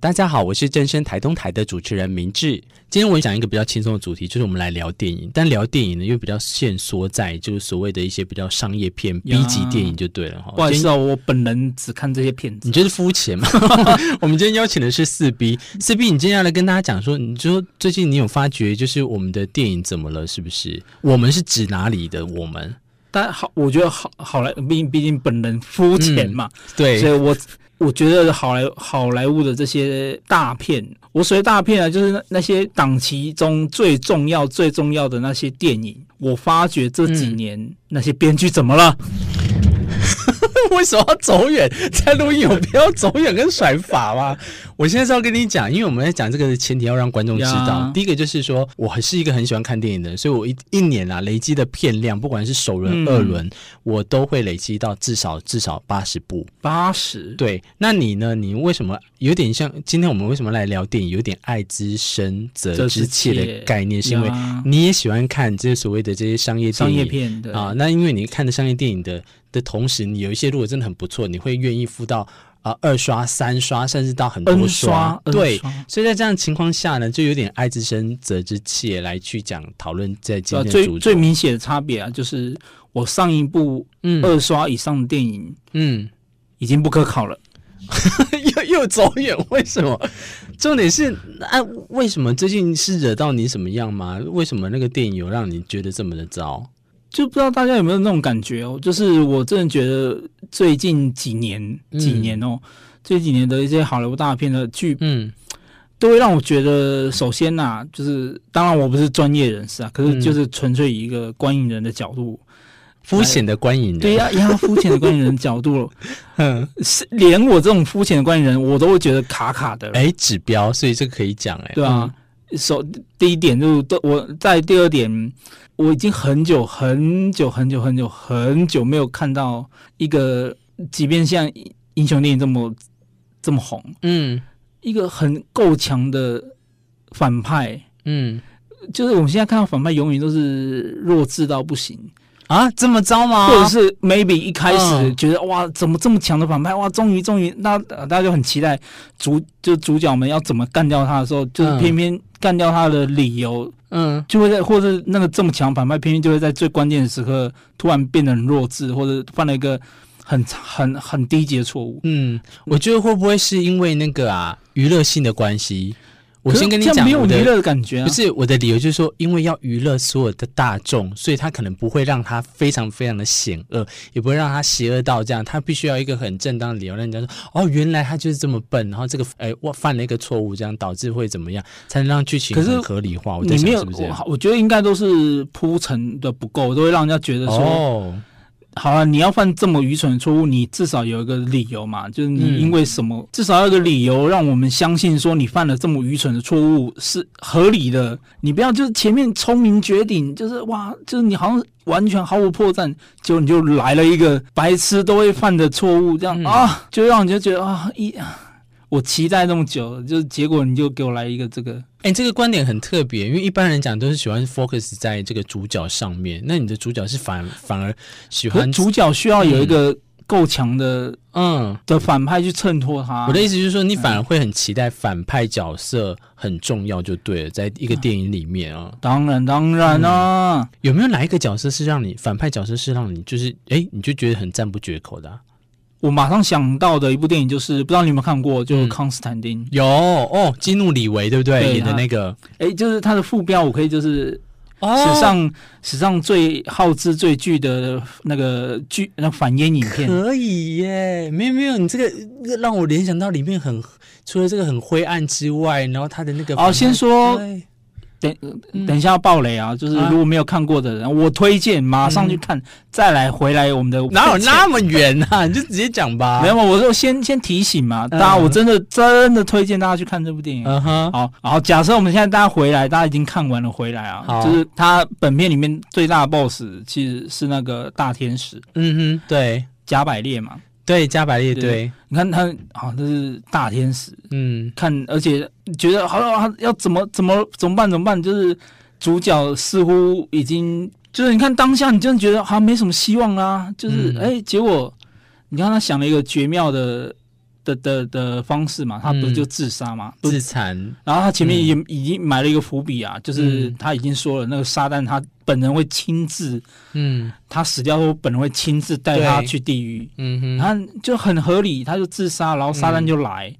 大家好，我是正声台东台的主持人明志。今天我讲一个比较轻松的主题，就是我们来聊电影。但聊电影呢，又比较限缩在就是所谓的一些比较商业片、B 级电影就对了哈。不好意思哦，我本人只看这些片子。你觉得肤浅吗？我们今天邀请的是四 B，四 B，你今天要来跟大家讲说，你说最近你有发觉，就是我们的电影怎么了？是不是？我们是指哪里的？我们？但好，我觉得好好来，毕竟毕竟本人肤浅嘛、嗯，对，所以我。我觉得好莱好莱坞的这些大片，我所谓大片啊，就是那些档期中最重要、最重要的那些电影。我发觉这几年、那些编剧怎么了？为什么要走远？在录音有必要走远跟甩法吗？我现在是要跟你讲，因为我们在讲这个的前提要让观众知道。第一个就是说，我还是一个很喜欢看电影的人，所以我一一年啊累积的片量，不管是首轮、二轮、嗯，我都会累积到至少至少八十部。八十？对。那你呢？你为什么有点像今天我们为什么来聊电影？有点爱之深责之切的概念，是因为你也喜欢看这些所谓的这些商业电影商业片的啊。那因为你看的商业电影的。的同时，你有一些如果真的很不错，你会愿意付到啊、呃、二刷、三刷，甚至到很多刷。对，所以在这样的情况下呢，就有点爱之深责之切来去讲讨论在今天的最最明显的差别啊，就是我上一部二刷以上的电影，嗯，已经不可考了，又又走远，为什么？重点是啊，为什么最近是惹到你什么样吗？为什么那个电影有让你觉得这么的糟？就不知道大家有没有那种感觉哦，就是我真的觉得最近几年几年哦，这、嗯、几年的一些好莱坞大片的剧，嗯，都会让我觉得，首先呐、啊，就是当然我不是专业人士啊，可是就是纯粹以一个观影人的角度，肤、嗯、浅的观影人，对呀，以他肤浅的观影人的角度，嗯，是连我这种肤浅的观影人，我都会觉得卡卡的，哎，指标，所以这个可以讲，哎，对啊，首、嗯、第一点就是，都我在第二点。我已经很久很久很久很久很久没有看到一个，即便像英雄电影这么这么红，嗯，一个很够强的反派，嗯，就是我们现在看到反派永远都是弱智到不行啊，这么糟吗？或者是 maybe 一开始觉得、嗯、哇，怎么这么强的反派？哇，终于终于，那大家就很期待主就主角们要怎么干掉他的时候，就是偏偏干掉他的理由。嗯，就会在，或者那个这么强反派，偏偏就会在最关键的时刻突然变得很弱智，或者犯了一个很很很低级的错误。嗯，我觉得会不会是因为那个啊娱乐性的关系？我先跟你讲，没有娱乐的感觉啊。不是我的理由，就是说，因为要娱乐所有的大众，所以他可能不会让他非常非常的险恶，也不会让他邪恶到这样。他必须要一个很正当的理由，让人家说，哦，原来他就是这么笨，然后这个哎，我犯了一个错误，这样导致会怎么样，才能让剧情很合理化？我在想是不是这样？我觉得应该都是铺陈的不够，都会让人家觉得说。哦好啊，你要犯这么愚蠢的错误，你至少有一个理由嘛，就是你因为什么，嗯、至少要有一个理由让我们相信说你犯了这么愚蠢的错误是合理的。你不要就是前面聪明绝顶，就是哇，就是你好像完全毫无破绽，结果你就来了一个白痴都会犯的错误，这样、嗯、啊，就让你就觉得啊，一我期待那么久，就是结果你就给我来一个这个。哎、欸，这个观点很特别，因为一般人讲都是喜欢 focus 在这个主角上面。那你的主角是反反而喜欢主角需要有一个够强的嗯的反派去衬托他。我的意思就是说，你反而会很期待反派角色很重要就对了，在一个电影里面啊。当然当然啊、嗯，有没有哪一个角色是让你反派角色是让你就是哎、欸、你就觉得很赞不绝口的、啊？我马上想到的一部电影就是，不知道你有没有看过，就是《康斯坦丁》。有哦，基努李维对不对？对演的那个，哎，就是他的副标，我可以就是史上、哦、史上最耗资最巨的那个剧，那反烟影片。可以耶，没有没有，你这个让我联想到里面很除了这个很灰暗之外，然后他的那个哦，先说。等等一下要爆雷啊！就是如果没有看过的人，啊、我推荐马上去看，嗯，再来回来我们的。哪有 那么远啊？你就直接讲吧。没有，我就先先提醒嘛，大家，我真的真的推荐大家去看这部电影。嗯哼，好，然后假设我们现在大家回来，大家已经看完了回来啊，就是他本片里面最大的 BOSS 其实是那个大天使。嗯哼，对，加百列嘛。对，加百列对，你看他啊，这是大天使，嗯，看而且觉得好像要怎么怎么怎么办怎么办，就是主角似乎已经就是你看当下，你真的觉得好像没什么希望啦，就是哎、嗯，结果你看他想了一个绝妙的。的的的方式嘛，他不是就自杀嘛，嗯、自残。然后他前面也已经埋了一个伏笔啊，嗯、就是他已经说了，那个撒旦他本人会亲自，嗯，他死掉后本人会亲自带他去地狱，嗯哼，然后就很合理，他就自杀，然后撒旦就来，嗯、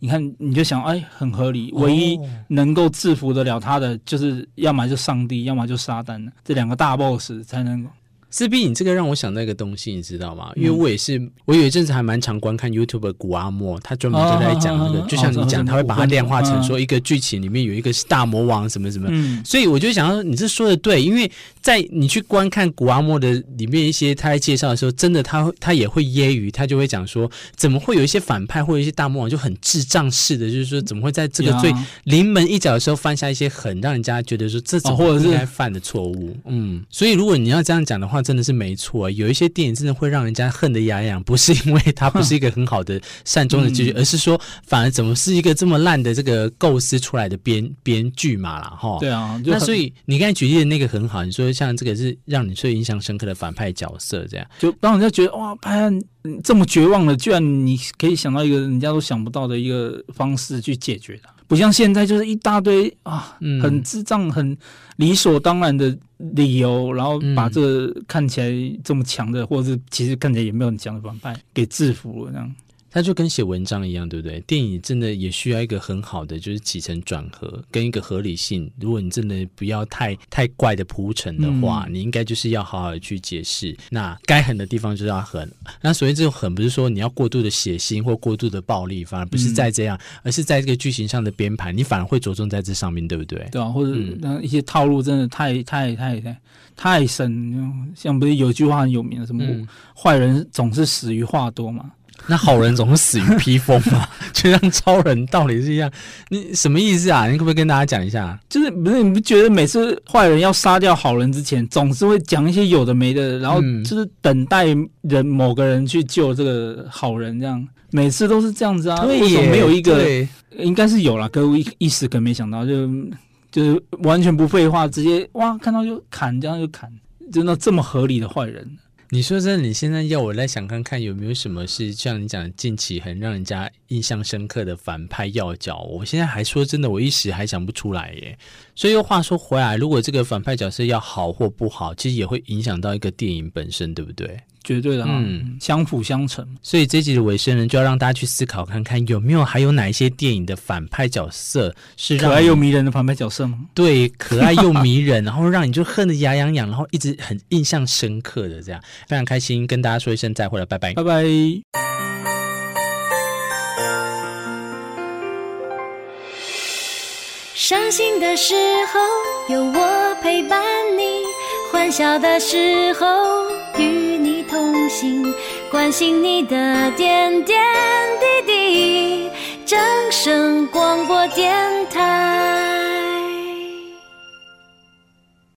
你看你就想，哎，很合理，唯一能够制服得了他的，就是要么就上帝，要么就撒旦，这两个大 boss 才能。四 B，你这个让我想到一个东西，你知道吗？因为我也是，我有一阵子还蛮常观看 YouTube 的谷阿莫，他专门就在讲这个，就像你讲，他会把它量化成说一个剧情里面有一个是大魔王什么什么，所以我就想说，你这说的对，因为在你去观看古阿莫的里面一些他在介绍的时候，真的他他也会揶揄，他就会讲说，怎么会有一些反派或者一些大魔王就很智障式的，就是说怎么会在这个最临门一脚的时候犯下一些很让人家觉得说这种或者是应该犯的错误，嗯，所以如果你要这样讲的话。真的是没错，有一些电影真的会让人家恨得牙痒，不是因为它不是一个很好的善终的结局，嗯、而是说反而怎么是一个这么烂的这个构思出来的编编剧嘛啦哈。对啊，那所以你刚才举例的那个很好，你说像这个是让你最印象深刻的反派角色，这样就让人家觉得哇，拍案这么绝望的，居然你可以想到一个人家都想不到的一个方式去解决它。不像现在，就是一大堆啊，很智障、很理所当然的理由，然后把这看起来这么强的，或者是其实看起来也没有很强的反派给制服了，这样。它就跟写文章一样，对不对？电影真的也需要一个很好的，就是起承转合跟一个合理性。如果你真的不要太太怪的铺陈的话，嗯、你应该就是要好好的去解释。那该狠的地方就是要狠。那所以这种狠，不是说你要过度的血腥或过度的暴力，反而不是在这样，嗯、而是在这个剧情上的编排，你反而会着重在这上面，对不对？对啊，或者那一些套路真的太太太太太深。像不是有句话很有名的，什么坏人总是死于话多嘛？那好人总是死于披风嘛，就像超人道理是一样。你什么意思啊？你可不可以跟大家讲一下？就是不是你不觉得每次坏人要杀掉好人之前，总是会讲一些有的没的，然后就是等待人某个人去救这个好人，这样每次都是这样子啊？为什么没有一个？对应该是有啦，可我一一时可没想到，就就是完全不废话，直接哇看到就砍，这样就砍，真的这么合理的坏人。你说真的，你现在要我来想看看有没有什么是像你讲近期很让人家印象深刻的反派要角，我现在还说真的，我一时还想不出来耶。所以又话说回来，如果这个反派角色要好或不好，其实也会影响到一个电影本身，对不对？绝对的，嗯，相辅相成。所以这集的尾声呢，就要让大家去思考看看，有没有还有哪一些电影的反派角色是可爱又迷人的反派角色吗？对，可爱又迷人，然后让你就恨得牙痒痒，然后一直很印象深刻的这样，非常开心跟大家说一声再会了，拜拜，拜拜。伤心的时候有我陪伴你，欢笑的时候。与你心，关心你的点点滴滴。掌声广播电台。